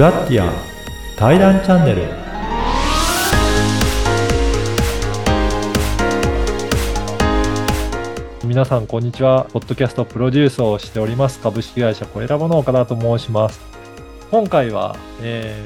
ラッティア対談チャンネル。皆さんこんにちは。ポッドキャストプロデュースをしております。株式会社コエラボの岡田と申します。今回は、え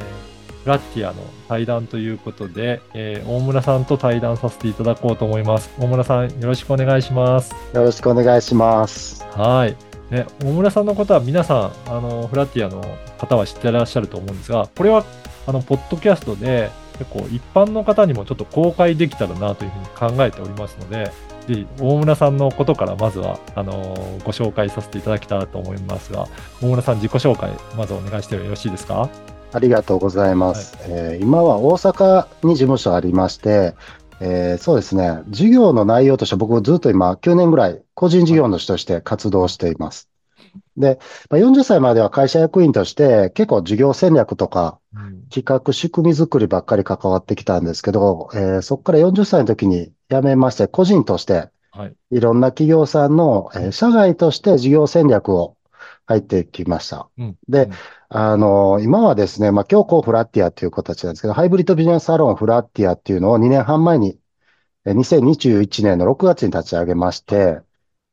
ー、ラッティアの対談ということで、えー、大村さんと対談させていただこうと思います。大村さんよろしくお願いします。よろしくお願いします。はいね、大村さんのことは皆さん、あの、フラティアの方は知ってらっしゃると思うんですが、これは、あの、ポッドキャストで、結構一般の方にもちょっと公開できたらなというふうに考えておりますので、ぜひ大村さんのことからまずは、あのご紹介させていただけたらと思いますが、大村さん自己紹介、まずお願いしてよろしいですか？ありがとうございます、はい、えー、今は大阪に事務所ありまして、えー、そうですね。授業の内容として僕ずっと今9年ぐらい個人事業主として活動しています。で、まあ、40歳までは会社役員として結構事業戦略とか企画仕組み作りばっかり関わってきたんですけど、えー、そこから40歳の時に辞めまして個人としていろんな企業さんの、えー、社外として事業戦略を入ってきました。うん、で、あの、今はですね、まあ、今日こうフラッティアという形なんですけど、ハイブリッドビジネスサロンフラッティアっていうのを2年半前に、2021年の6月に立ち上げまして、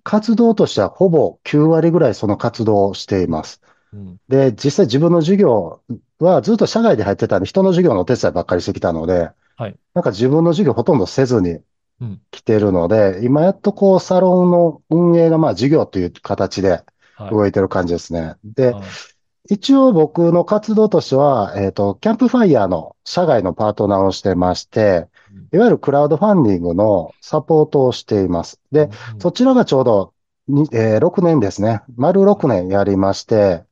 活動としてはほぼ9割ぐらいその活動をしています。うん、で、実際自分の授業はずっと社外で入ってたんで、人の授業のお手伝いばっかりしてきたので、はい、なんか自分の授業ほとんどせずに来てるので、うん、今やっとこうサロンの運営がまあ授業という形で動いてる感じですね。はい、で、はい一応僕の活動としては、えっ、ー、と、キャンプファイヤーの社外のパートナーをしてまして、いわゆるクラウドファンディングのサポートをしています。で、そちらがちょうどえー、6年ですね。丸6年やりまして、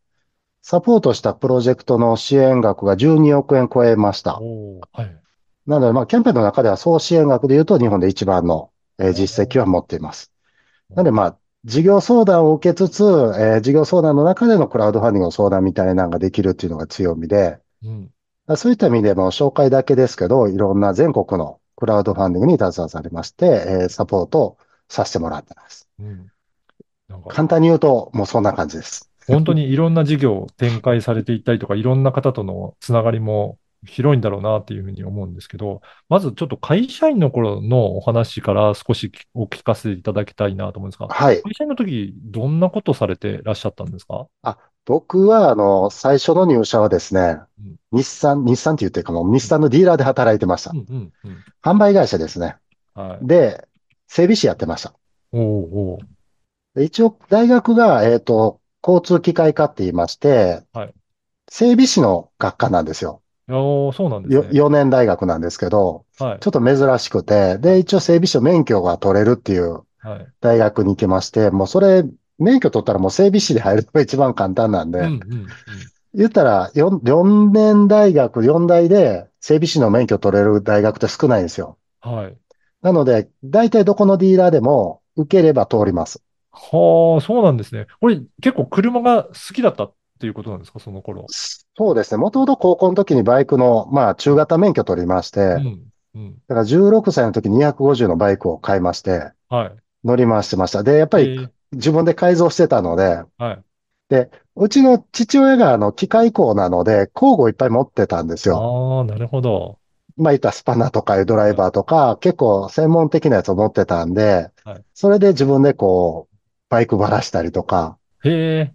サポートしたプロジェクトの支援額が12億円超えました。はい、なので、まあ、キャンペーンの中では総支援額で言うと日本で一番の、えー、実績は持っています。なので、まあ、事業相談を受けつつ、えー、事業相談の中でのクラウドファンディングの相談みたいなのができるっていうのが強みで、うん、そういった意味でも紹介だけですけど、いろんな全国のクラウドファンディングに携わされまして、えー、サポートをさせてもらってます。うん簡単に言うと、もうそんな感じです。本当にいろんな事業を展開されていったりとか、いろんな方とのつながりも広いんだろうなっていうふうに思うんですけど、まずちょっと会社員の頃のお話から少しお聞かせていただきたいなと思うんですが、はい。会社員の時、どんなことされてらっしゃったんですか？あ、僕は、あの、最初の入社はですね、うん、日産、日産って言ってるかも、日産のディーラーで働いてました。うんうんうん、販売会社ですね。はい。で、整備士やってました。おお一応、大学が、えっ、ー、と、交通機械科って言いまして、はい、整備士の学科なんですよ。おそうなんですね。4年大学なんですけど、はい、ちょっと珍しくて、で、一応整備士の免許が取れるっていう大学に行きまして、もうそれ、免許取ったらもう整備士で入るのが一番簡単なんで、うんうんうん、言ったら4、4年大学、4大で整備士の免許取れる大学って少ないんですよ。はい。なので、大体どこのディーラーでも受ければ通ります。はあ、そうなんですね。これ結構車が好きだったっていうことなんですか、その頃。そうですね。もともと高校の時にバイクの、まあ、中型免許取りまして、うんうん、だから16歳の時に250のバイクを買いまして、はい、乗り回してました。で、やっぱり自分で改造してたので、はい、で、うちの父親があの機械工なので、工具をいっぱい持ってたんですよ。ああ、なるほど。まあ、いったスパナとかドライバーとか、結構専門的なやつを持ってたんで、はい、それで自分でこう、バイクばらしたりとか、へえ。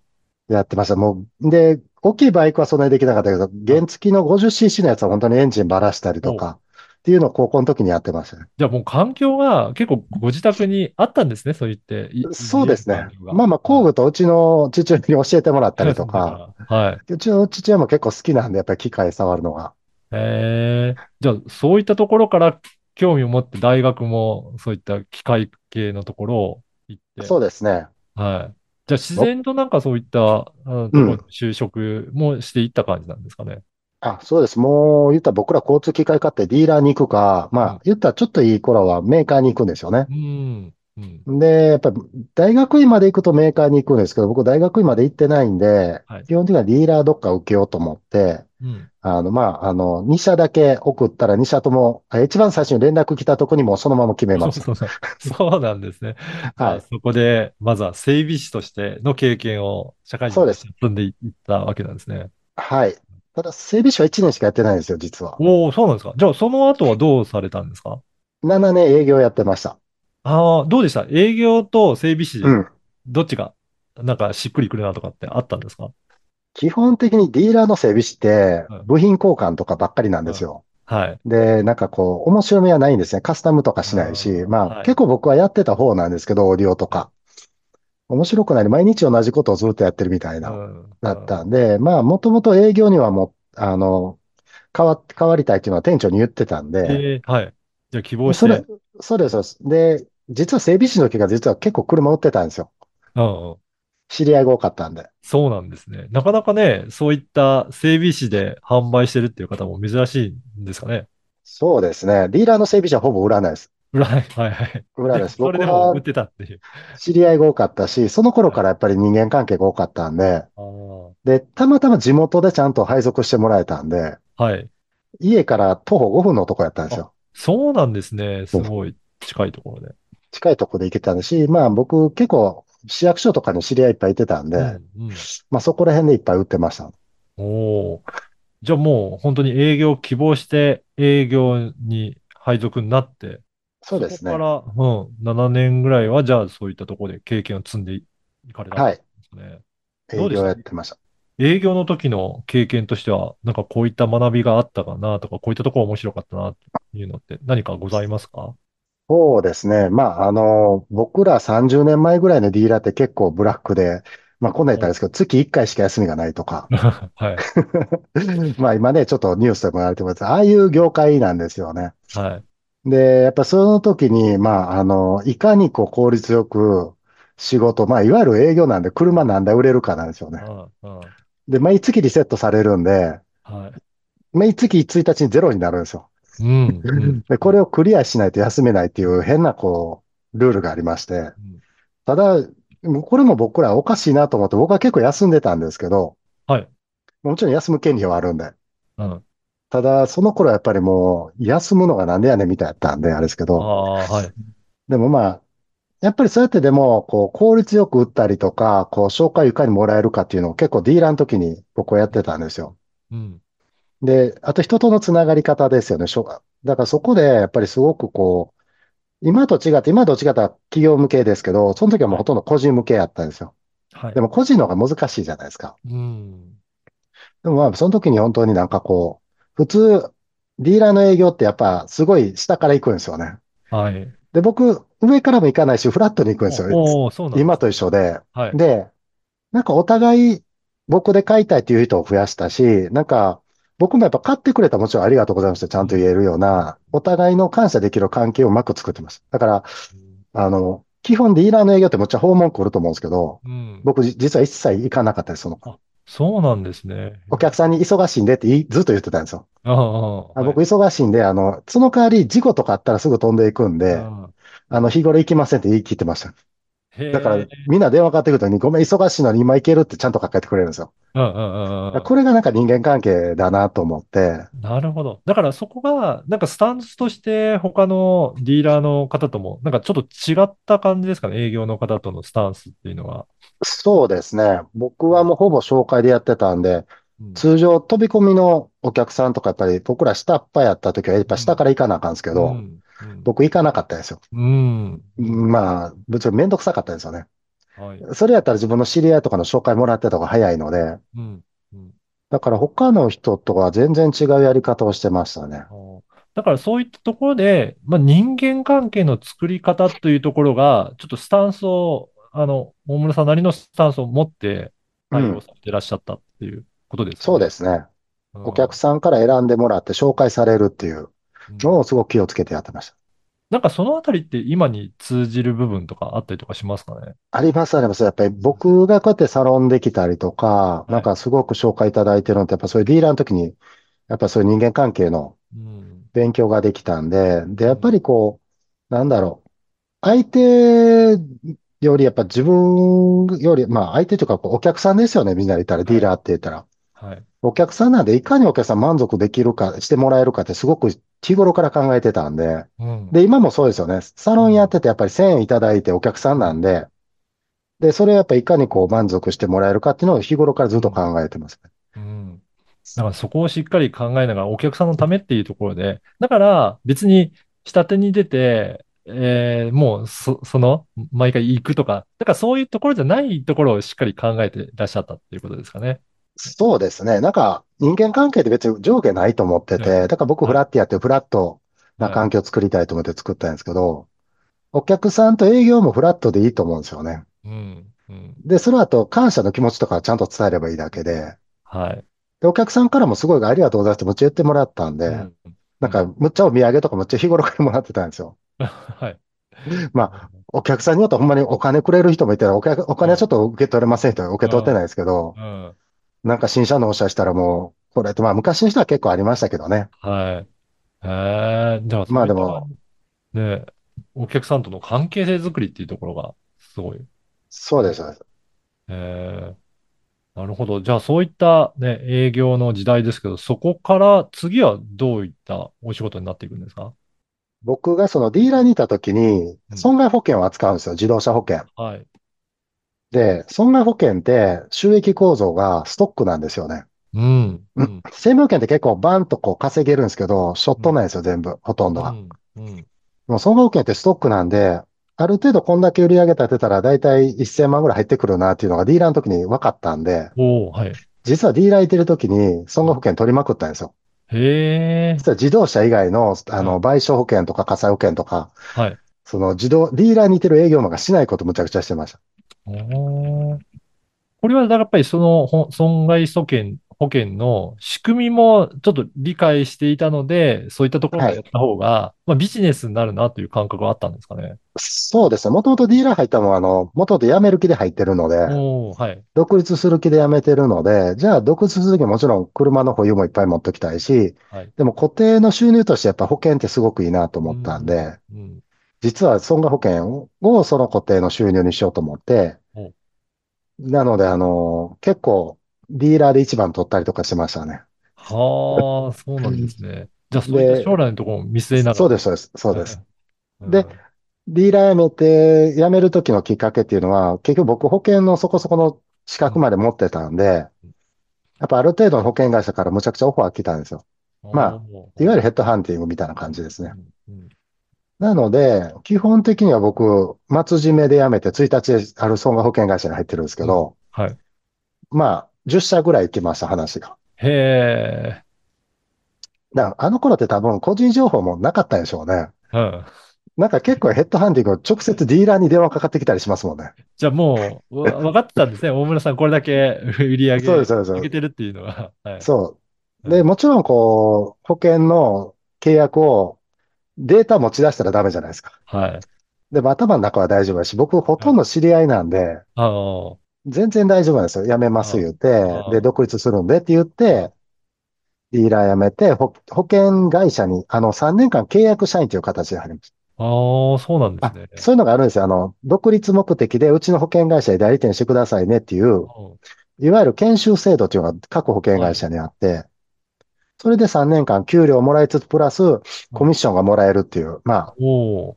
やってました。もう、で、大きいバイクはそんなにできなかったけど、原付の 50cc のやつは本当にエンジンばらしたりとか、っていうのを高校の時にやってましたね。じゃあもう環境が結構ご自宅にあったんですね、そう言って。そうですね。まあまあ工具とうちの父親に教えてもらったりとか、はい。うちの父親も結構好きなんで、やっぱり機械触るのが。へえ。じゃあそういったところから興味を持って大学もそういった機械系のところを行って。そうですね。はい。じゃあ自然となんかそういった、ところ就職もしていった感じなんですかね。あ、そうです。もう言ったら僕ら交通機械買ってディーラーに行くか、まあ言ったらちょっといい頃はメーカーに行くんですよね。うん。うん、で、やっぱり大学院まで行くとメーカーに行くんですけど、僕大学院まで行ってないんで、はい、基本的にはディーラーどっか受けようと思って、うん、あの、まあ、あの、2社だけ送ったら2社とも、一番最初に連絡来たとこにもそのまま決めます。そうそうそう なんですね。はい。そこで、まずは整備士としての経験を社会人として積んでいったわけなんですね。はい。ただ、整備士は1年しかやってないんですよ、実は。おお、そうなんですか。じゃあ、その後はどうされたんですか？7年営業やってました。ああ、どうでした？営業と整備士、うん。どっちが、なんかしっくりくるなとかってあったんですか？基本的にディーラーの整備士ってうん、部品交換とかばっかりなんですよ。はい。で、なんかこう、面白みはないんですね。カスタムとかしないし、まあ、うんはい結構僕はやってた方なんですけど、オーディオとか。面白くない。毎日同じことをずっとやってるみたいな、うんだったんで、まあ、もともと営業にはもう、あの、変わ、変わりたいっていうのは店長に言ってたんで、えーはい。じゃあ希望しそれて。、そうです、そうです。で、実は整備士の時が実は結構車売ってたんですよ。うんうん知り合いが多かったんで。そうなんですね。なかなかね、そういった整備士で販売してるっていう方も珍しいんですかね。そうですね。ディーラーの整備士はほぼ売らないです。裏はいはいはい。売らないです。それ僕はでも売ってたっていう。知り合いが多かったし、その頃からやっぱり人間関係が多かったんで、で、たまたま地元でちゃんと配属してもらえたんで、はい。家から徒歩5分のとこやったんですよ。そうなんですね。すごい近いところで。近いとこで行けたんですし、まあ僕結構市役所とかに知り合いいっぱいいてたんで、うんうんまあそこら辺でいっぱい売ってました。おお。じゃあもう本当に営業希望して営業に配属になって、そうですね。そこから、うん、7年ぐらいはじゃあそういったところで経験を積んでいかれたんはい。ですね。どう営業やってました。営業の時の経験としては、なんかこういった学びがあったかなとか、こういったところ面白かったなというのって何かございますか？そうですね。まあ、あの、僕ら30年前ぐらいのディーラーって結構ブラックで、まあ、こんなん言ったらですけど、月1回しか休みがないとか。はい。まあ、今ね、ちょっとニュースでも言われてます。ああいう業界なんですよね。はい。で、やっぱその時に、まあ、あの、いかにこう効率よく仕事、まあ、いわゆる営業なんで車何台売れるかなんですよね。うんうんで、毎月リセットされるんで、はい。毎月1日にゼロになるんですよ。うん。うんで、これをクリアしないと休めないっていう変なこう、ルールがありまして。ただ、これも僕らおかしいなと思って、僕は結構休んでたんですけど、はい。もちろん休む権利はあるんで。うん。ただ、その頃はやっぱりもう、休むのがなんでやねんみたいだったんで、あれですけあど。あ、はい。でもまあ、やっぱりそうやってでも、こう、効率よく打ったりとか、こう、紹介をいかにもらえるかっていうのを結構ディーラーの時に僕はやってたんですよ。うん。で、あと人とのつながり方ですよね。しょだからそこでやっぱりすごくこう、今と違って、今と違ったら企業向けですけど、その時はもうほとんど個人向けやったんですよ。はいで。も個人の方が難しいじゃないですか。うん。でもまあ、その時に本当になんかこう、普通、ディーラーの営業ってやっぱすごい下から行くんですよね。はい。で、僕、上からも行かないし、フラットに行くんですよ。す今と一緒で。はい。で、なんかお互い僕で買いたいっていう人を増やしたし、なんか僕もやっぱ買ってくれたらもちろんありがとうございました。ちゃんと言えるような、お互いの感謝できる関係をうまく作ってます。だから、あの、基本ディーラーの営業ってめっちゃ訪問来ると思うんですけど、うん。僕じ実は一切行かなかったです、その。そうなんですね。お客さんに忙しいんでってずっと言ってたんですよ。ああ、あ僕忙しいんで、あの、その代わり事故とかあったらすぐ飛んでいくんで、あの、日頃行きませんって言い切ってました。だから、みんな電話かかってくるとに、ごめん、忙しいのに今行けるってちゃんとかけてくれるんですよ。うんうんうんうん。これがなんか人間関係だなと思って、なるほど。だからそこが、なんかスタンスとして他のディーラーの方とも、なんかちょっと違った感じですかね。営業の方とのスタンスっていうのは。そうですね。僕はもうほぼ紹介でやってたんで、うん通常飛び込みのお客さんとかやっぱり僕ら下っ端やった時はやっぱ下から行かなあかんですけど、うんうん僕行かなかったですよ。うん。まあ、ぶっちゃけめんどくさかったですよね。はい。それやったら自分の知り合いとかの紹介もらってた方が早いので、うん。うんだから他の人とは全然違うやり方をしてましたね。だからそういったところで、まあ、人間関係の作り方というところが、ちょっとスタンスを、あの、大村さんなりのスタンスを持って対応されていらっしゃったっていうことですそうですね。お客ささんから選んでもらって紹介されるっていうんのをすごく気をつけてやってました。なんかそのあたりって今に通じる部分とかあったりとかしますかね？あります、あります。やっぱり僕がこうやってサロンできたりとか、いなんかすごく紹介いただいてるのって、やっぱそういうディーラーの時に、やっぱそういう人間関係のうん。勉強ができたんで、で、やっぱりこう、なんだろう。相手よりやっぱ自分より、まあ相手というかこうお客さんですよね、みんなで言ったら、ディーラーって言ったら。はい。お客さんなんでいかにお客さん満足できるか、してもらえるかってすごく日頃から考えてたんで、うん。で、今もそうですよね。サロンやっててやっぱり1000円いただいてお客さんなんで、で、それをやっぱいかにこう満足してもらえるかっていうのを日頃からずっと考えてます。うん。だからそこをしっかり考えながら、お客さんのためっていうところで、だから別に下手に出て、えーもうそ、その、毎回行くとか、だからそういうところじゃないところをしっかり考えていらっしゃったっていうことですかね。そうですね。なんか、人間関係って別に上下ないと思ってねて、だから僕はいフラッティアってフラットなはい環境を作りたいと思って作ったんですけど、お客さんと営業もフラットでいいと思うんですよね。うん、うん。で、その後、感謝の気持ちとかちゃんと伝えればいいだけで、はい。で、お客さんからもすごいありがとうございますってむっちゃ言ってもらったんで、うんなんか、むっちゃお土産とかむっちゃ日頃からもらってたんですよ。はい。まあ、お客さんによってはほんまにお金くれる人もいたら、お客、お金はちょっと受け取れません人は受け取ってないですけど、うん。なんか新車納車したらもう、これってまあ昔の人は結構ありましたけどね。はい。えー、じゃあ、まあでも、ね、お客さんとの関係性作りっていうところがすごい。そうです。そうですえー、なるほど。じゃあ、そういったね、営業の時代ですけど、そこから次はどういったお仕事になっていくんですか？僕がそのディーラーにいた時に、うん損害保険を扱うんですよ。自動車保険。はい。で、損害保険って収益構造がストックなんですよね。うん。ううんん。生命保険って結構バンとこう稼げるんですけど、ショットなんですよ、全部、ほとんどが。うん。うん。でも損害保険ってストックなんで、ある程度こんだけ売り上げ立てたら大体1000万ぐらい入ってくるなっていうのがディーラーの時に分かったんで、おー、はい。実はディーラーいてる時に損害保険取りまくったんですよ。へえ。実は自動車以外の、あの、うん賠償保険とか火災保険とか、はい。その自動、ディーラーにいてる営業マンがしないことむちゃくちゃしてました。おーこれは、だからやっぱりそのほ損害保険、保険の仕組みもちょっと理解していたので、そういったところからやった方が、まあビジネスになるなという感覚はあったんですかね。そうですね。もともとディーラー入ったのは、あの、もともと辞める気で入ってるので、はい。独立する気で辞めてるので、じゃあ独立するときはもちろん車の保有もいっぱい持っておきたいし、はい。でも固定の収入としてやっぱ保険ってすごくいいなと思ったんで、うん。実は損害保険をその固定の収入にしようと思ってお、なので、あの、結構ディーラーで一番取ったりとかしましたね。はあ、そうなんですね。じゃあ、そういった将来のところも見据えながら。そうです、そうです、そうです。うん。でディーラー辞めて、辞める時のきっかけっていうのは、結局僕保険のそこそこの資格まで持ってたんで、やっぱある程度の保険会社からむちゃくちゃオファー来たんですよ。まあいわゆるヘッドハンティングみたいな感じですね。うんうんなので、基本的には僕、末締めで辞めて1日である損害保険会社に入ってるんですけど、はい。まあ、10社ぐらい行きました、話が。へえ。だからあの頃って多分個人情報もなかったでしょうね。うん。なんか結構ヘッドハンティング直接ディーラーに電話かかってきたりしますもんね。じゃあもう、わ分かってたんですね。大村さん、これだけ 売り上げ。上げてるっていうのは。はい。そう。で、もちろんこう、保険の契約をデータ持ち出したらダメじゃないですか。はい。でも頭の中は大丈夫だし、僕ほとんど知り合いなんで、ああ。全然大丈夫なんですよ。辞めます言ってああ、で、独立するんでって言って、ディーラー辞めて、保保険会社に、あの、3年間契約社員という形で入りましああ、そうなんでた。あすね。、そういうのがあるんですよ。あの、独立目的でうちの保険会社で代理店してくださいねっていう、うんいわゆる研修制度というのが各保険会社にあって、それで3年間給料をもらいつつ、プラスコミッションがもらえるっていう、まあ、おー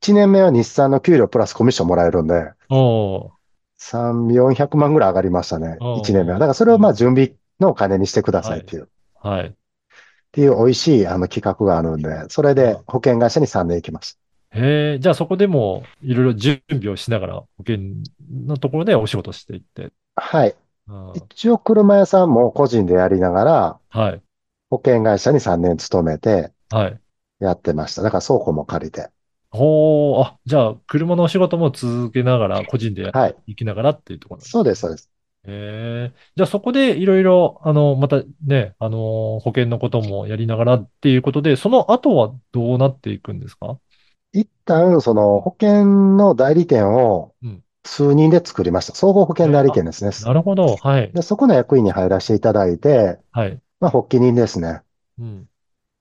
1年目は日産の給料プラスコミッションもらえるんで、おー3、400万ぐらい上がりましたね。うん1年目は。だからそれをまあ準備のお金にしてくださいっていう、っはい。ていう美味しいあの企画があるんで、それで保険会社に3年行きましへえ、じゃあそこでもいろいろ準備をしながら保険のところでお仕事していって。た。はい。うん一応車屋さんも個人でやりながら、はい。保険会社に3年勤めてはい。やってました。だから倉庫も借りて。ほー、あ、じゃあ車のお仕事も続けながら、個人ではい。いきながらっていうところなんですそうです、そうです。へえ。じゃあそこでいろいろ、あの、またね、あの、保険のこともやりながらっていうことで、その後はどうなっていくんですか？一旦、その保険の代理店をうん数人で作りました。総合保険代理店ですね。なるほど。はい。で、そこの役員に入らせていただいて、はい。まあ、発起人ですね。うん。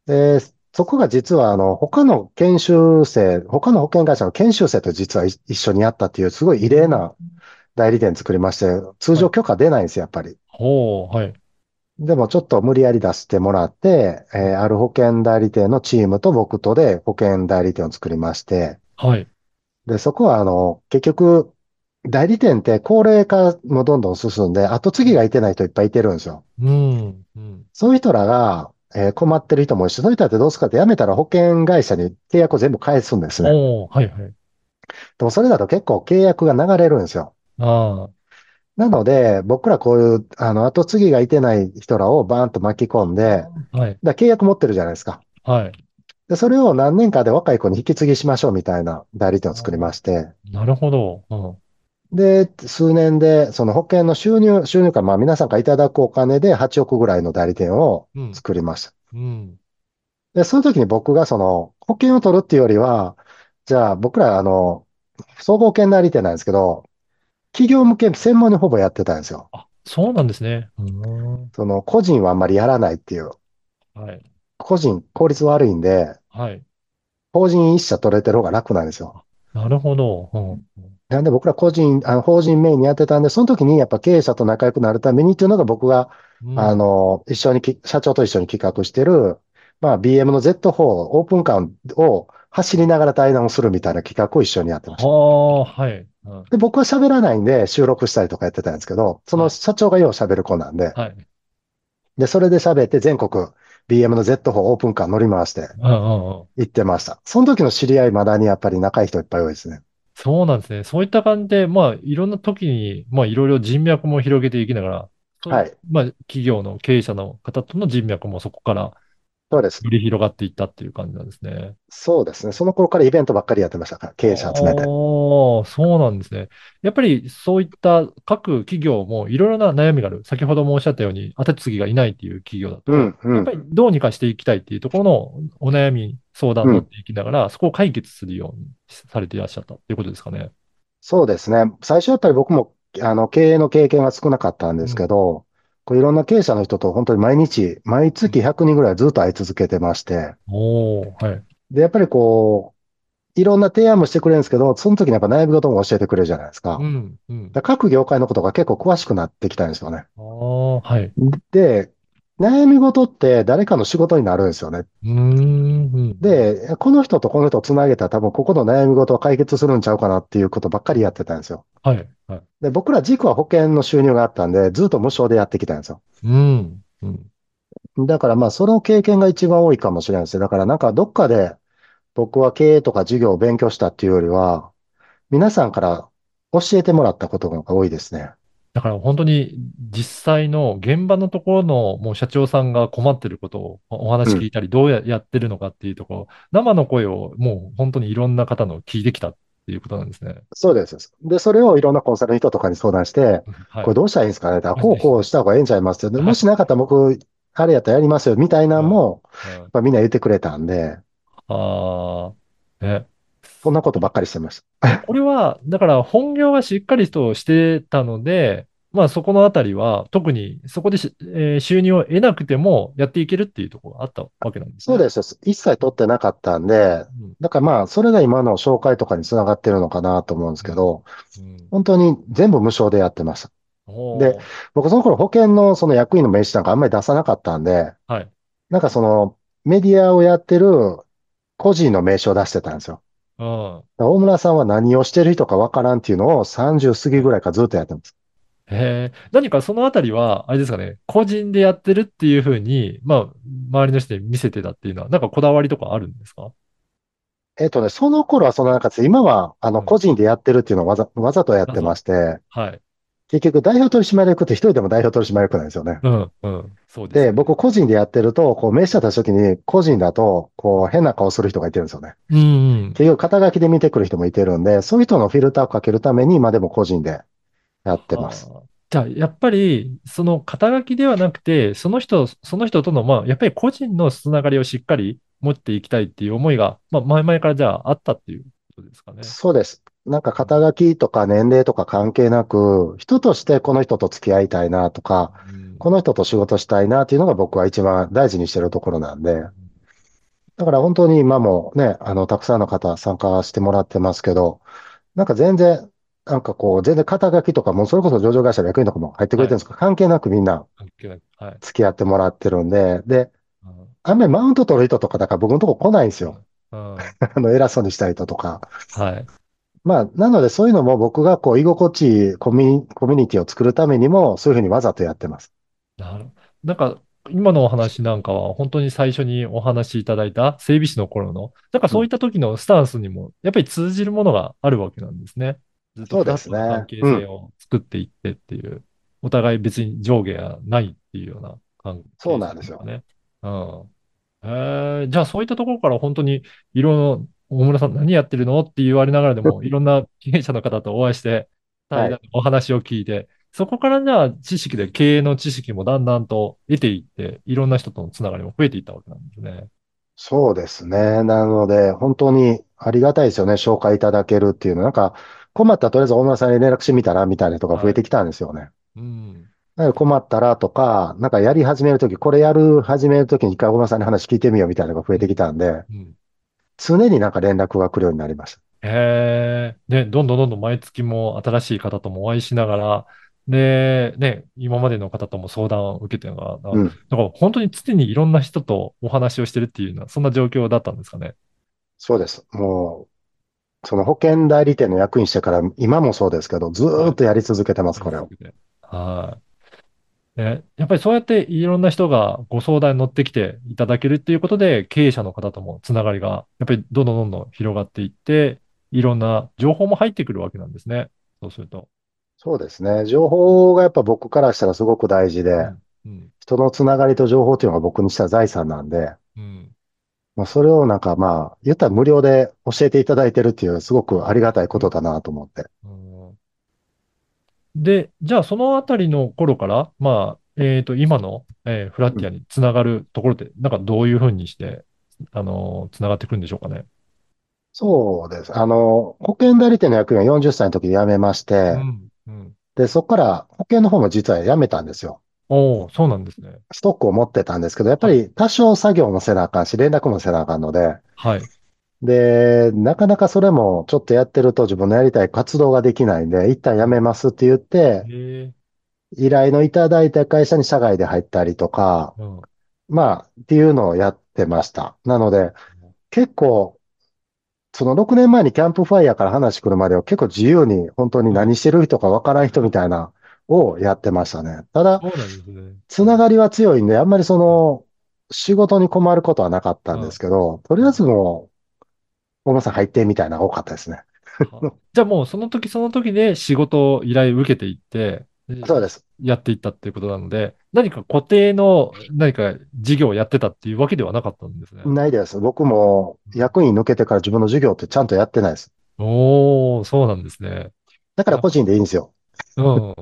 で、そこが実は、あの、他の研修生、他の保険会社の研修生と実は一一緒にやったっていう、すごい異例な代理店作りまして、通常許可出ないんですよ、やっぱり。ほう、はい。でもちょっと無理やり出してもらって、えーある保険代理店のチームと僕とで保険代理店を作りまして、はい。で、そこはあの、結局、代理店って高齢化もどんどん進んで、後継ぎがいてない人いっぱいいてるんですよ。うん。うん。そういう人らが、えー困ってる人もいるし、そういう人ってどうするかって辞めたら保険会社に契約を全部返すんですね。はいはい。でもそれだと結構契約が流れるんですよ。あなので、僕らこういう、あの、後継ぎがいてない人らをバーンと巻き込んで、あ、はい。だ契約持ってるじゃないですか。はい。で、それを何年かで若い子に引き継ぎしましょうみたいな代理店を作りまして、なるほど。うん。で、数年で、その保険の収入、収入から、まあ皆さんからいただくお金で8億ぐらいの代理店をうん。作りました。うん。で、その時に僕がその保険を取るっていうよりは、じゃあ僕らあの、総合保険代理店なんですけど、企業向け専門にほぼやってたんですよ。あ、そうなんですね。うん。その個人はあんまりやらないっていう。はい。個人、効率悪いんで、はい。法人一社取れてる方が楽なんですよ。あなるほど。うん。なんで僕ら個人、あの法人メインにやってたんで、その時にやっぱ経営者と仲良くなるためにっていうのが僕が、あうん。の、一緒にき、社長と一緒に企画してる、まあ BM の Z4 オープンカーを走りながら対談をするみたいな企画を一緒にやってました。はあ、はい。うん。で、僕は喋らないんで収録したりとかやってたんですけど、そのはい。社長がよう喋る子なんで、はい。で、それで喋って全国 BM の Z4 オープンカー乗り回してうんうんうん。行ってました。その時の知り合いまだにやっぱり仲いい人いっぱい多いですね。そうなんですね。そういった感じで、まあ、いろんな時に、まあ、いろいろ人脈も広げていきながら、はい。まあ、企業の経営者の方との人脈もそこからそうです。より広がっていったっていう感じなんですね。そうですね。その頃からイベントばっかりやってましたから、経あ営者集めて。あ、そうなんですね。やっぱりそういった各企業もいろいろな悩みがある。先ほどもおっしゃったように、後継ぎがいないっていう企業だと、うん、うん。やっぱりどうにかしていきたいっていうところのお悩み、相談うん。に乗っていきながら、そこを解決するようにされていらっしゃったっていうことですかね。そうですね。最初やっぱり僕も、あの、経営の経験が少なかったんですけうん。ど、こういろんな経営者の人と本当に毎日、毎月うん100人ぐらいずっと会い続けてまして、おお、はい。で、やっぱりこう、いろんな提案もしてくれるんですけど、その時にやっぱ悩み事も教えてくれるじゃないですか。うん、うん。各業界のことが結構詳しくなってきたんですよね。ああ、はい。で、悩み事って誰かの仕事になるんですよね。で、この人とこの人をつなげたら多分ここの悩み事を解決するんちゃうかなっていうことばっかりやってたんですよ。はい、はい。で、僕ら軸は保険の収入があったんで、ずっと無償でやってきたんですよ。うん、うん。だからまあ、その経験が一番多いかもしれないですね。だからなんかどっかで僕は経営とか事業を勉強したっていうよりは、皆さんから教えてもらったことが多いですね。だから本当に実際の現場のところのもう社長さんが困ってることをおうん。話聞いたり、どうややってるのかっていうところ、生の声をもう本当にいろんな方の聞いてきたっていうことなんですね。そうです。で、それをいろんなコンサルの人とかに相談して、うんはい。これどうしたらいいんですかねだからこうこうした。方がいいんちゃいますではい。もしなかったら僕、あれやったらやりますよ、みたいなうん。のも、うん。まあ、みんな言ってくれたんで、ああ、ね。そんなことばっかりしてました。これは、だから本業はしっかりとしてたので、まあそこのあたりは特にそこでし、えー収入を得なくてもやっていけるっていうところがあったわけなんですね。そうです。一切取ってなかったんで、うん。だからまあ、それが今の紹介とかにつながってるのかなと思うんですうん。けど、うん。本当に全部無償でやってました。で。僕その頃保険のその役員の名刺なんかあんまり出さなかったんで、はい。なんかそのメディアをやってる個人の名刺を出してたんですよ。うん。大村さんは何をしてる人かわからんっていうのを30過ぎはい。ぐらいからずっとやってます。へえ、何かそのあたりは、あれですかね、個人でやってるっていうふうに、まあ、周りの人に見せてたっていうのは、なんかこだわりとかあるんですか？えっとね、その頃はそんな中で、今はあのうん。個人でやってるっていうのをわざ、わざとやってま謎。して、はい。結局代表取締役って一人でも代表取締役なんですよね。うん、うん。そうですね。僕個人でやってると、こう名刺渡した時に個人だと、こう変な顔する人がいてるんですよね。うん、うん。結局肩書きで見てくる人もいてるんで、そういう人のフィルターをかけるために今でも個人でやってます。はあ。じゃあ、やっぱり、その肩書きではなくて、その人、その人との、まあ、やっぱり個人のつながりをしっかり持っていきたいっていう思いが、まあ、前々からじゃああったっていうことですかね。そうです。なんかうん。肩書きとか年齢とか関係なく、人としてこの人と付き合いたいなとか、うんこの人と仕事したいなっていうのが僕は一番大事にしてるところなんで、だから本当に今もね、あの、たくさんの方参加してもらってますけど、なんか全然、なんかこう、全然肩書きとかも、それこそ上場会社の役員とかも入ってくれはい。てるんですか？関係なくみんな。付き合ってもらってるんで、で、うんあんまりマウント取る人とかだから僕のとこ来ないんですよ。あの、偉そうにしたい人とか。はい。まあ、なのでそういうのも僕がこう居心地いいコミュニ、コミュニティを作るためにも、そういうふうにわざとやってます。なる。なんか、今のお話なんかは、本当に最初にお話しいただいた整備士の頃の、なんかそういった時のスタンスにも、やっぱり通じるものがあるわけなんですね。ずっとそうですね。関係性を作っていってっていう、うん、お互い別に上下がないっていうような関係、そうなんですよ。ね。うん。えー、じゃあそういったところから本当にいろんな、大村さん何やってるの？って言われながらでも、いろんな経営者の方とお会いして、はい、お話を聞いて、そこからじゃあ知識で経営の知識もだんだんと得ていって、いろんな人とのつながりも増えていったわけなんですね。そうですね。なので、本当にありがたいですよね。紹介いただけるっていうの。なんか、困ったらとりあえず大村さんに連絡してみたらみたいな人が増えてきたんですよね。はい、うん。困ったらとか、なんかやり始めるとき、これやる始めるときに一回大村さんに話聞いてみようみたいなのが増えてきたんで、うん、常になんか連絡が来るようになりました。へえ。で、どんどんどんどん毎月も新しい方ともお会いしながら、で、ね、今までの方とも相談を受けてるのが、うん、だから本当に常にいろんな人とお話をしてるっていうのは、そんな状況だったんですかね。そうです。もう、その保険代理店の役員してから、今もそうですけど、ずーっとやり続けてます、はい、これを。はい。ね、やっぱりそうやっていろんな人がご相談に乗ってきていただけるっていうことで、経営者の方ともつながりが、やっぱりどんどんどんどん広がっていって、いろんな情報も入ってくるわけなんですね。そうすると。そうですね。情報がやっぱ僕からしたらすごく大事で、うんうん、人のつながりと情報っていうのが僕にした財産なんで、うん、まあそれをなんかまあ、言ったら無料で教えていただいてるっていうすごくありがたいことだなと思って。で、じゃあそのあたりの頃から、まあ、えっ、ー、と、今の、えー、フラッティアにつながるところって、なんかどういうふうにして、あのー、つながってくるんでしょうかね？そうです。あの、保険代理店の役員は40歳の時に辞めまして、うんうん、で、そこから保険の方も実は辞めたんですよ。おお、そうなんですね。ストックを持ってたんですけど、やっぱり多少作業もせなあかんし、連絡もせなあかんので、はい。で、なかなかそれもちょっとやってると自分のやりたい活動ができないんで、一旦辞めますって言って、依頼のいただいた会社に社外で入ったりとか、うん、まあ、っていうのをやってました。なので、結構、その6年前にキャンプファイヤーから話来るまでは結構自由に本当に何してる人かわからん人みたいなをやってましたね。ただ、つながりは強いんで、あんまりその、仕事に困ることはなかったんですけど、とりあえずもう、大村さん入ってみたいな多かったですね。じゃあもうその時その時で仕事依頼受けていって、そうです。やっていったっていうことなので、何か固定の何か事業をやってたっていうわけではなかったんですね。ないです。僕も役員抜けてから自分の授業ってちゃんとやってないです。おー、そうなんですね。だから個人でいいんですよ。うんうん。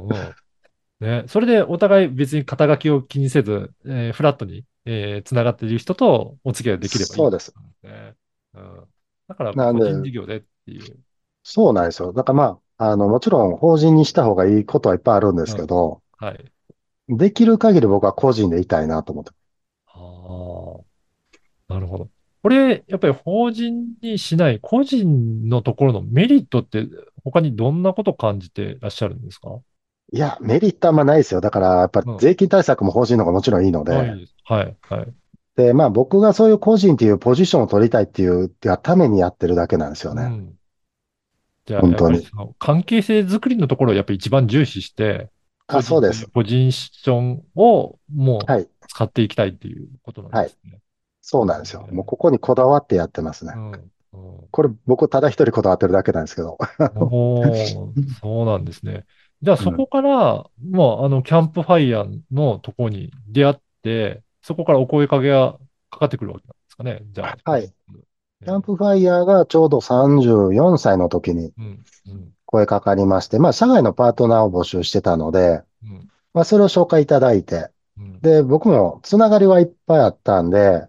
ね、それでお互い別に肩書きを気にせず、えー、フラットに、えー、繋がっている人とお付き合いできればいい、ね、そうです。うん、だから、個人事業でっていう。そうなんですよ。だからまあ、あの、もちろん法人にした方がいいことはいっぱいあるんですけど、うん、はい。できる限り僕は個人でいたいなと思って。ああ、なるほど。これ、やっぱり法人にしない個人のところのメリットって他にどんなこと感じてらっしゃるんですか？いや、メリットあんまないですよ。だから、やっぱ税金対策も法人の方がもちろんいいので。はい、はい、はい。で、まあ僕がそういう個人っていうポジションを取りたいっていうためにやってるだけなんですよね。うん、じゃあ、本当に。関係性づくりのところをやっぱり一番重視して、あ、そうです。ポジションをもう使っていきたいっていうことなんですね。はい、そうなんですよ。もうここにこだわってやってますね。うんこれ僕ただ一人こだわってるだけなんですけど。おそうなんですね。じゃあそこから、うん、まあ、あの、キャンプファイヤーのところに出会って、そこからお声かけがかかってくるわけなんですかね？じゃあ。はい。キャンプファイヤーがちょうど34歳の時に声かかりまして、まあ、社外のパートナーを募集してたので、まあ、それを紹介いただいて、で、僕もつながりはいっぱいあったんで、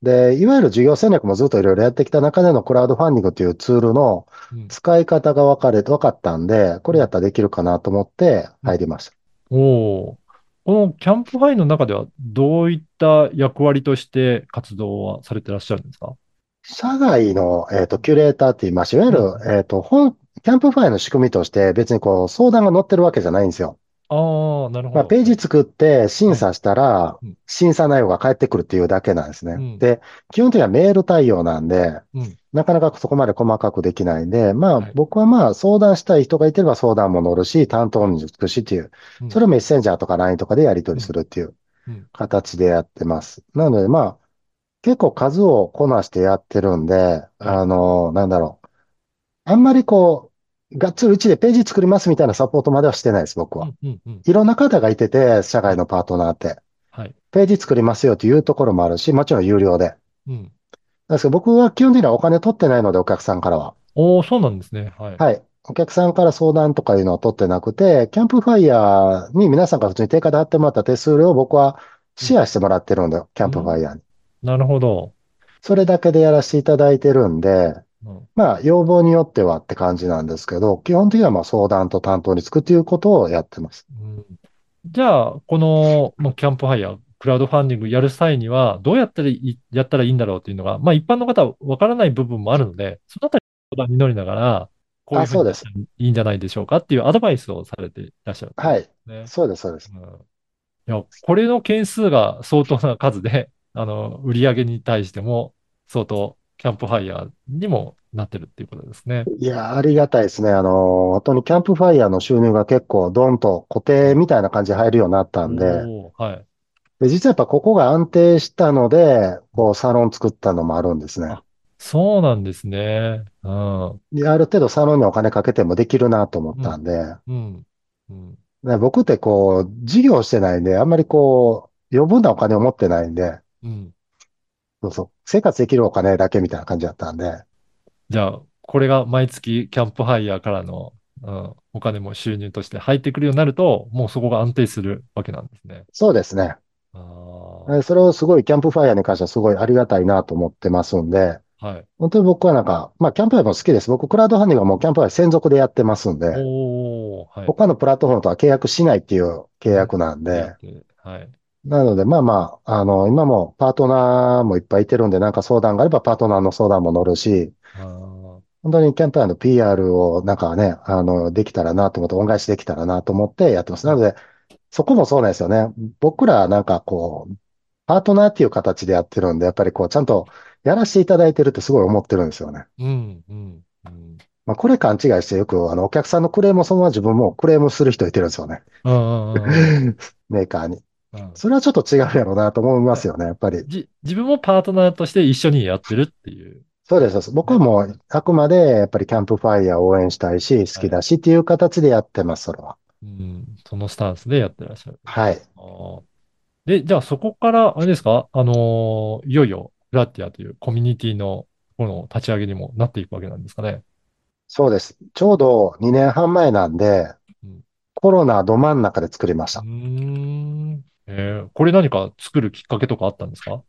で、いわゆる事業戦略もずっといろいろやってきた中でのクラウドファンディングっていうツールの使い方が分かれ、分かったんで、これやったらできるかなと思って入りました。お。このキャンプファイの中ではどういった役割として活動はされてらっしゃるんですか？社外の、えっ、ー、と、キュレーターって言いまして、いわゆる、えっ、ー、と、本、キャンプファイの仕組みとして別にこう相談が乗ってるわけじゃないんですよ。ああ、なるほまあ、ど。ページ作って審はい。査したらうん。審査内容が返ってくるっていうだけなんですね。うん。で、基本的にはメール対応なんで、うん。なかなかそこまで細かくできないんで、まあはい。僕はまあ相談したい人がいてれば相談も乗るし、担当につくしっていう、うん。それをメッセンジャーとか LINE とかでやり取りすうん。るっていううん。形でやってます。なのでまあ結構数をこなしてやってるんで、はい。あの、なんだろう。あんまりこう、がっつりうちでページ作りますみたいなサポートまではしてないです、僕は。うん。うん。うん。いろんな方がいてて、社はい。外のパートナーって。はい。ページ作りますよというところもあるし、もちろん有料で。うん。ですけど僕は基本的にはお金取ってないので、お客さんからは。おー、そうなんですね。はい。はい。お客さんから相談とかいうのを取ってなくて、キャンプファイヤーに皆さんが普通に定価で払ってもらった手数料を僕はうん。シェアしてもらってるんだよ、キャンプファイうん。ヤーに。なるほど。それだけでやらせていただいてるんで、うん。まあ、要望によってはって感じなんですけど、基本的にはまあ相談と担当につくということをやってます。うんじゃあ、この、まあ、キャンプファイヤー、クラウドファンディングやる際には、どうやったらいい、やったらいいんだろうっていうのが、まあ、一般の方はわからない部分もあるので、そのあたり相談に乗りながら、こういあ、うふうにいいんじゃないでしょうかっていうアドバイスをされていらっしゃるというこはい。そうです、そうです。うん、いや、これの件数が相当な数で、あの、売り上げに対しても、相当、キャンプファイヤーにもなってるっていうことですね。いや、ありがたいですね。あの、本当にキャンプファイヤーの収入が結構ドンと固定みたいな感じで入るようになったんで、はい。で、実はやっぱここが安定したので、こう、サロン作ったのもあるんですね。あ、そうなんですね。うん。で、ある程度サロンにお金かけてもできるなと思っうん。たんで、うん。うん。で僕ってこう、事業してないんで、あんまりこう、余分なお金を持ってないんで、うん。そうそう、生活できるお金だけみたいな感じだったんで、じゃあ、これが毎月キャンプファイヤーからの、うん、お金も収入として入ってくるようになると、もうそこが安定するわけなんですね。そうですね。ああ、えそれをすごいキャンプファイヤーに関してはすごいありがたいなと思ってますんで、はい。本当に僕はなんか、まあ、キャンプファイヤーも好きです。僕、クラウドファンディングはもうキャンプファイヤー専属でやってますんで、おー、はい。他のプラットフォームとは契約しないっていう契うん。約なんで、契約。はい。なので、まあまあ、あの、今もパートナーもいっぱいいてるんで、なんか相談があればパートナーの相談も乗るし、本当にキャンプファイヤーの PR をなんかね、あの、できたらなと思って、恩返しできたらなと思ってやってます。うん。なので、そこもそうなんですよね。僕らなんかこう、パートナーっていう形でやってるんで、やっぱりこう、ちゃんとやらせていただいてるってすごい思ってるんですよね。うん。うん。うんまあ、これ勘違いしてよく、あの、お客さんのクレームをそのまま自分もクレームする人いてるんですよね。うん。うん。メーカーに。うん。それはちょっと違うやろうなと思いまはいすよね、やっぱり。じ、自分もパートナーとして一緒にやってるっていうそうです。僕。もう、あくまで、やっぱりキャンプファイヤーを応援したいし、好はい。きだしっていう形でやってます、それは。うん。そのスタンスでやってらっしゃる。はい。で、じゃあそこから、あれですか？あのーいよいよ、フラッティアというコミュニティの、この立ち上げにもなっていくわけなんですかね。そうです。ちょうど2年半前なんで、うん。コロナど真ん中で作りましうた。ーん。えーこれ何か作るきっかけとかあったんですか？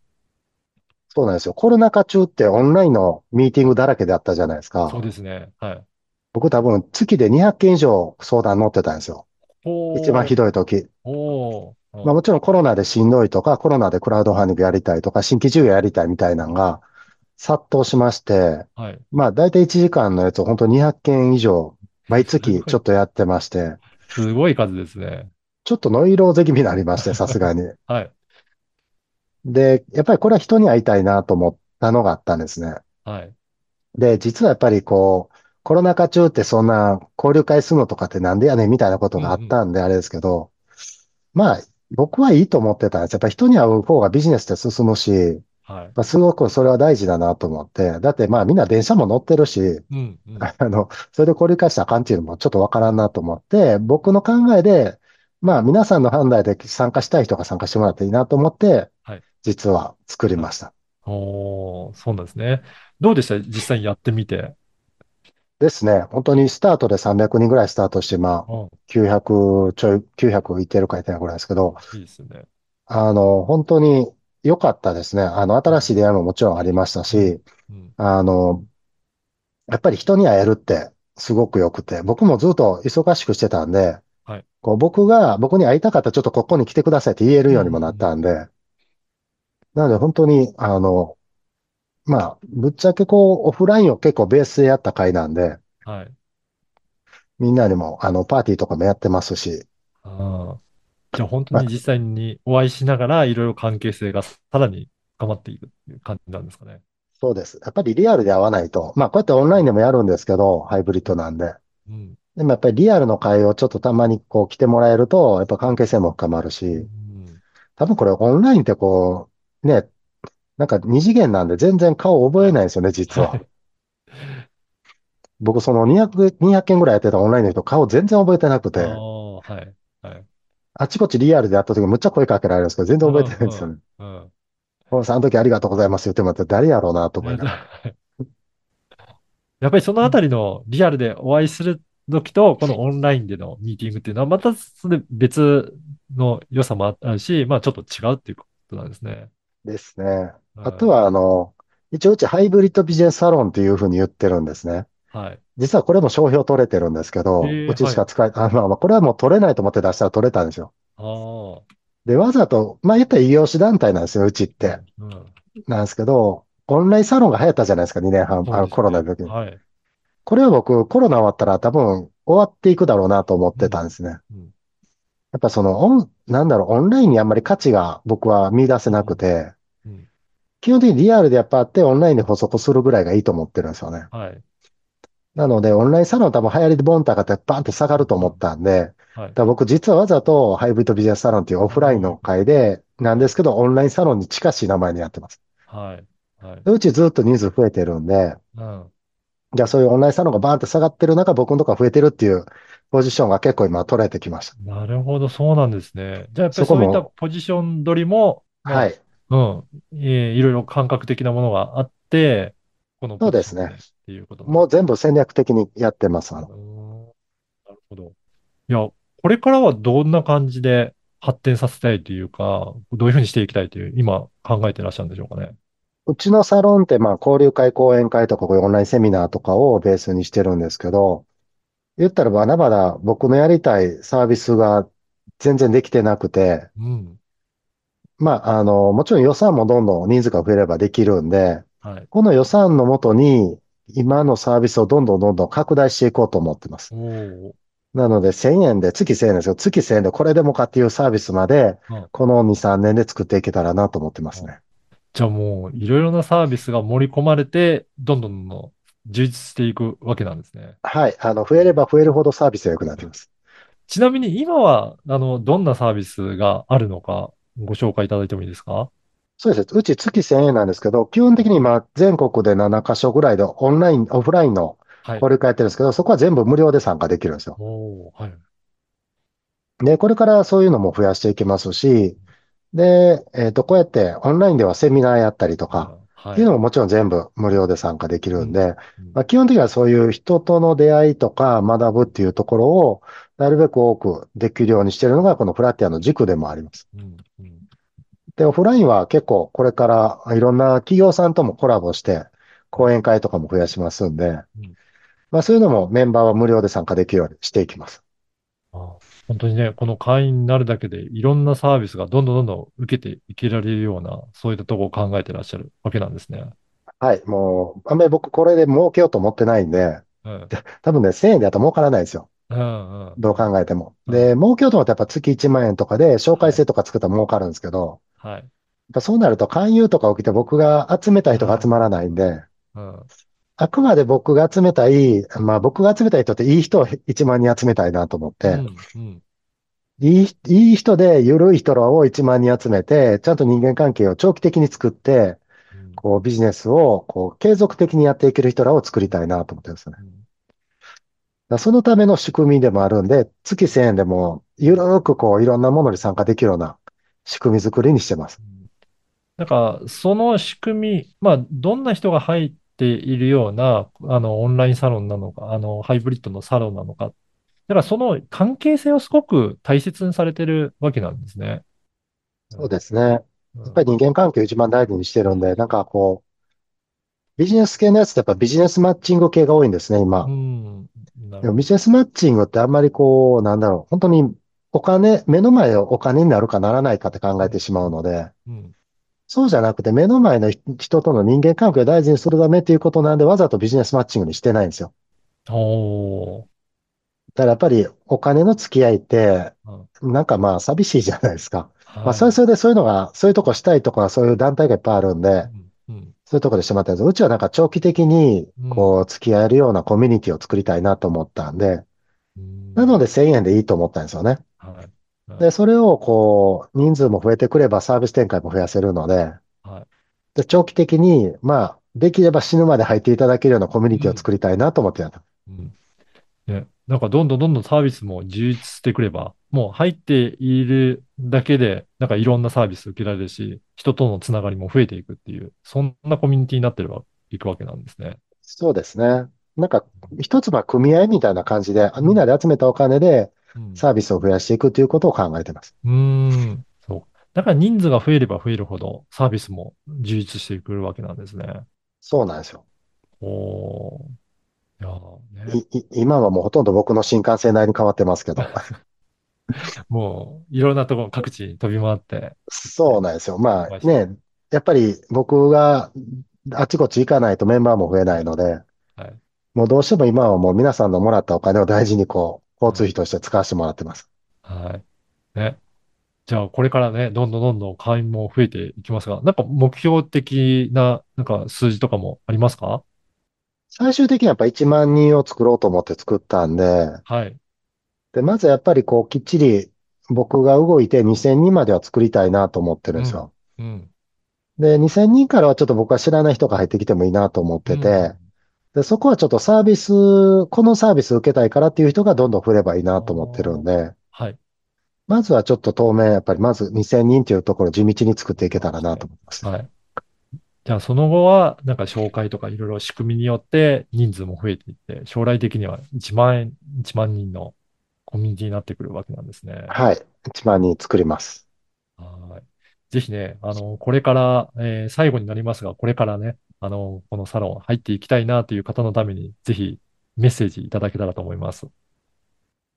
そうなんですよ。コロナ禍中ってオンラインのミーティングだらけであったじゃないですそうか。ですね。はい。僕多分月で200件以上相談乗ってたんですよ。一番ひどい時。おー、まあおもちろんコロナでしんどいとか、コロナでクラウドファンディングやりたいとか、新規事業やりたいみたいなのが殺到しまして、はい。まあ大体1時間のやつを本当200件以上、毎す月ちょっとやってまして、すごい数ですね。ちょっとノイローゼ気味になりまして、さすがに。はい。で、やっぱりこれは人に会いたいなと思ったのがあったんですね。はい。で、実はやっぱりこう、コロナ禍中ってそんな交流会するのとかってなんでやねんみたいなことがあっ。たんであれですけど、まあ、僕はいいと思ってたんです。やっぱり人に会う方がビジネスって進むし、はい。まあ、すごくそれは大事だなと思って。だってまあみんな電車も乗ってるし、うんうん。あの、それで交流会したらあかんっていうのもちょっとわからんなと思って、僕の考えで、まあ皆さんの判断で参加したい人が参加してもらっていいなと思って、はい。実は作りはい。ました。おー、そうなんですね。どうでした？実際にやってみて。ですね。本当にスタートで300人ぐらいスタートして、まあ、うん。900ちょい、900いってるかいってないぐらいですけど、いいですね。あの、本当に良かったですね。あの、新しい出会いももちろんありましたうん。し、うん。あの、やっぱり人に会えるってすごく良くて、僕もずっと忙しくしてたんで、はい。こう僕が僕に会いたかったらちょっとここに来てくださいって言えるうん。ようにもなったんで、なので本当に、あの、まあ、ぶっちゃけこう、オフラインを結構ベースでやった回なんで、はい。みんなにも、あの、パーティーとかもやってますし、ああ。じゃあ本当まあ、に実際にお会いしながら、いろいろ関係性がさらに深まっていくっていう感じなんですかね。そうです。やっぱりリアルで会わないと、まあこうやってオンラインでもやるんですけど、ハイブリッドなんで。うん。でもやっぱりリアルの会をちょっとたまにこう来てもらえると、やっぱ関係性も深まるうし、ん。多分これオンラインってこう、ね、なんか二次元なんで全然顔覚えないんですよね、実は。はい。僕その200、200件ぐらいやってたオンラインの人顔全然覚えてなくあて、あ、はい。はい。あちこちリアルで会った時むっちゃ声かけられるんですけど、全然覚えてないんですよね。さんあの時ありがとうございます言ってもらって誰やろうなと思いながら。やっぱりそのあたりのリアルでお会いする時と、このオンラインでのミーティングっていうのは、またそれ別の良さもあるし、まあちょっと違うっていうことなんですね。ですね。はい。あとは、あの、一応うちハイブリッドビジネスサロンっていうふうに言ってるんですね。はい。実はこれも商標取れてるんですけど、うええはい。ちしか使え、あ、まあ、まあこれはもう取れないと思って出したら取れたんですよ。ああ。で、わざと、まあ言ったら異業種団体なんですよ、うちって。うん、うん。なんですけど、オンラインサロンが流行ったじゃないですか、2年半、あのコ。ロナの時に。はい。これは僕、コロナ終わったら多分終わっていくだろうなと思ってたんうん。ですね。うん。やっぱそのオン、なんだろう、オンラインにあんまり価値が僕は見出せなくうん。て、うん。基本的にリアルでやっぱあって、オンラインで補足するぐらいがいいと思ってるんですよね。はい。なので、オンラインサロン多分流行りでボンと上がってバンって下がると思っうん。たんで、はい。ら僕実はわざとハイブリッドビジネスサロンっていうオフラインのあ会で、な。んですけど、オンラインサロンに近しい名前でやってます。はい。はい。でうちずっと人数増えてるんで、うん。じゃあそういうオンラインサロンがバーンって下がってる中、僕のところが増えてるっていうポジションが結構今取れてきました。なるほど、そうなんですね。じゃあやっぱりそういったポジション取りも、まはい。あ、うん、えーいろいろ感覚的なものがあって、このポジそうですね。ションでっていうことなんです。もう全部戦略的にやってます。あの、うーん、なるほど。いや、これからはどんな感じで発展させたいというか、どういうふうにしていきたいという、今考えてらっしゃるんでしょうかね。うちのサロンってまあ交流会、講演会とかこういうオンラインセミナーとかをベースにしてるんですけど、言ったらまだまだ僕のやりたいサービスが全然できてなくて、うん。まあ、あの、もちろん予算もどんどん人数が増えればできるんで、はい。この予算のもとに今のサービスをどんどんどんどん拡大していこうと思ってます。なので1000円で、月1000円ですよ。月1000円でこれでもかっていうサービスまで、うんこの2、3年で作っていけたらなと思ってますうんね。じゃあもう、いろいろなサービスが盛り込まれて、どんどんどんどん充実していくわけなんですね。はい。あの、増えれば増えるほどサービスが良くなっています。ちなみに今は、あの、どんなサービスがあるのか、ご紹介いただいてもいいですか？そうです。うち月1000円なんですけど、基本的に今全国で7カ所ぐらいでオンライン、オフラインのはい。交流会やってるんですけど、そこは全部無料で参加できるんですよ。おー、はい。で、これからそういうのも増やしていきますし、で、えっと、こうやってオンラインではセミナーやったりとか。っていうのももちろん全部無料で参加できうん。るんで、うん。まあ、基本的にはそういう人との出会いとか学ぶっていうところをなるべく多くできるようにしているのがこのフラッティアの軸でもあります。うん。うん。で、オフラインは結構これからいろんな企業さんともコラボして講演会とかも増やしますんで、うんまあそういうのもメンバーは無料で参加できるようにしていきます。あ本当にね、この会員になるだけでいろんなサービスがどんどんどんどん受けていけられるような、そういったところを考えてらっしゃるわけなんですね。はい。もう、あんまり僕これで儲けようと思ってないんで、うん。多分ね、1000円でやったら儲からないですよ。うん。うん。どう考えても。うん。で、儲けようと思ったらやっぱ月1万円とかで紹はい。介制とか作ったら儲かるんですけど、はい。やっぱそうなると勧誘とか起きて僕が集めたい人が集あまらないんで、あ。うん。あくまで僕が集めたい、まあ僕が集めたい人っていい人を1万人集めたいなと思って、うん。うん。いい、いい人で緩い人らを1万人集めて、ちゃんと人間関係を長期的に作って、うんこうビジネスをこう継続的にやっていける人らを作りたいなと思ってるんですよね。うんらそのための仕組みでもあるんで、月1000円でもゆるーくこういろんなものに参加できるような仕組み作りにしてます。なんか、その仕組み、まあ、どんな人が入っているような、あの、オンラインサロンなのか、あの、ハイブリッドのサロンなのか。だからその関係性をすごく大切にされてるわけなんですね。うそうん。ですね。やうん。っぱり人間関係を一番大事にしてるんで、なんかこう、ビジネス系のやつってやっぱビジネスマッチング系が多いんですね、う今。んなるほど。でもビジネスマッチングってあんまりこう、なんだろう、本当にお金、目の前をお金になるかならないかって考うん。えてしまうん。うので、うん。そうじゃなくて目の前の人との人間関係を大事にするためっていうことなんで、わざとビジネスマッチングにしてないんですよ。おー。だからやっぱりお金の付き合いって、うんなんかまあ寂しいじゃないですか。はいまあそれはそれでそういうのが、そういうとこしたいとか、そういう団体がいっぱいあるんで、うんうんそういうとこでしてもらったんですうちはなんか長期的にうん、こう、付き合えるようなコミュニティを作りたいなと思ったんで、うんなので1000円でいいと思ったんですよね。はいで、それをこう、人数も増えてくればサービス展開も増やせるので、はいで長期的に、まあ、できれば死ぬまで入っていただけるようなコミュニティを作りたいなと思ってやった。うんね、なんかどんどんどんどんサービスも充実してくれば、もう入っているだけで、なんかいろんなサービス受けられるし、人とのつながりも増えていくっていう、そんなコミュニティになってるわいくわけなんですね。そうですね。なんか、一つの組合みたいな感じで、みんなで集めたお金でうんサービスを増やしていくということを考えてます。うーん。そう。だから人数が増えれば増えるほど、サービスも充実してくるわけなんですね。そうなんですよ。おー。いやーね。いい今はもうほとんど僕の新幹線内に変わってますけど。もう、いろんなところ、各地に飛び回って。そうなんですよ。まはいあね、やっぱり僕があちこち行かないとメンバーも増えないので、はい。もうどうしても今はもう皆さんのもらったお金を大事にこう、交通費として使わせてもらってます。はい。ね。じゃあ、これからね、どんどんどんどん会員も増えていきますが、なんか目標的な、なんか数字とかもありますか？最終的にはやっぱ1万人を作ろうと思って作ったんで、はい。で、まずやっぱりこうきっちり僕が動いて2000人までは作りたいなと思ってるんですよ。うん。で、2000人からはちょっと僕は知らない人が入ってきてもいいなと思ってて、で、そこはちょっとサービス、このサービス受けたいからっていう人がどんどん増えればいいなと思ってるんで、はい。まずはちょっと当面、やっぱりまず2000人っていうところを地道に作っていけたらなと思います。はい。じゃあ、その後は、なんか紹介とかいろいろ仕組みによって人数も増えていって、将来的には1万円、1万人のコミュニティになってくるわけなんですね。はい。1万人作ります。はい。ぜひね、あの、これから、えー最後になりますが、これからね、あの、このサロン入っていきたいなという方のために、ぜひメッセージいただけたらと思います。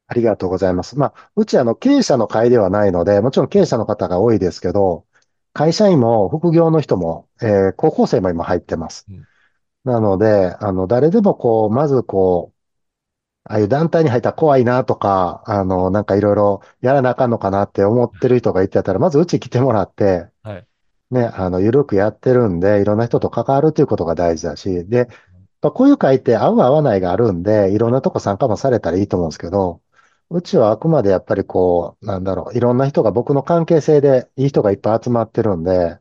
ありがとうございます。まあ、うちあの経営者の会ではないので、もちろん経営者の方が多いですけど、会社員も副業の人も、えー高校生も今入ってますうん。なので、あの、誰でもこう、まずこう、ああいう団体に入ったら怖いなとか、あの、なんかいろいろやらなあかんのかなって思ってる人がいてたら、まずうち来てもらって、はい。ね、あの、ゆるくやってるんで、いろんな人と関わるということが大事だし、で、やっぱこういう会って合う合わないがあるんで、いろんなとこ参加もされたらいいと思うんですけど、うちはあくまでやっぱりこう、なんだろう、いろんな人が僕の関係性でいい人がいっぱい集まってるんで、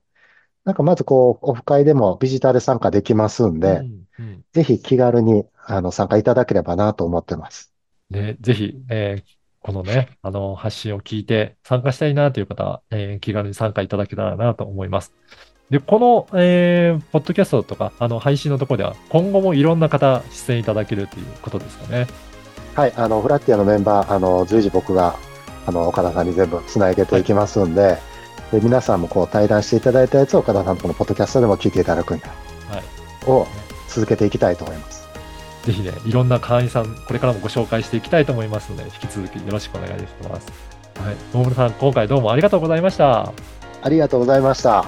なんかまずこう、オフ会でもビジターで参加できますんで、うんうんぜひ気軽にあの参加いただければなと思ってます。ね、ぜひ、えーこのね、あの、発信を聞いて参加したいなという方は、えー気軽に参加いただけたらなと思います。で、この、えーポッドキャストとか、あの、配信のところでは、今後もいろんな方、出演いただけるということですかね。はい、あの、フラッティアのメンバー、あの、随時僕が、あの、岡田さんに全部つなげていきますんで、で、皆さんもこう対談していただいたやつを岡田さんとこのポッドキャストでも聞いていただくんで、はい。を続けていきたいと思います。ぜひね、いろんな会員さん、これからもご紹介していきたいと思いますので、引き続きよろしくお願いします。はい。大村さん、今回どうもありがとうございました。ありがとうございました。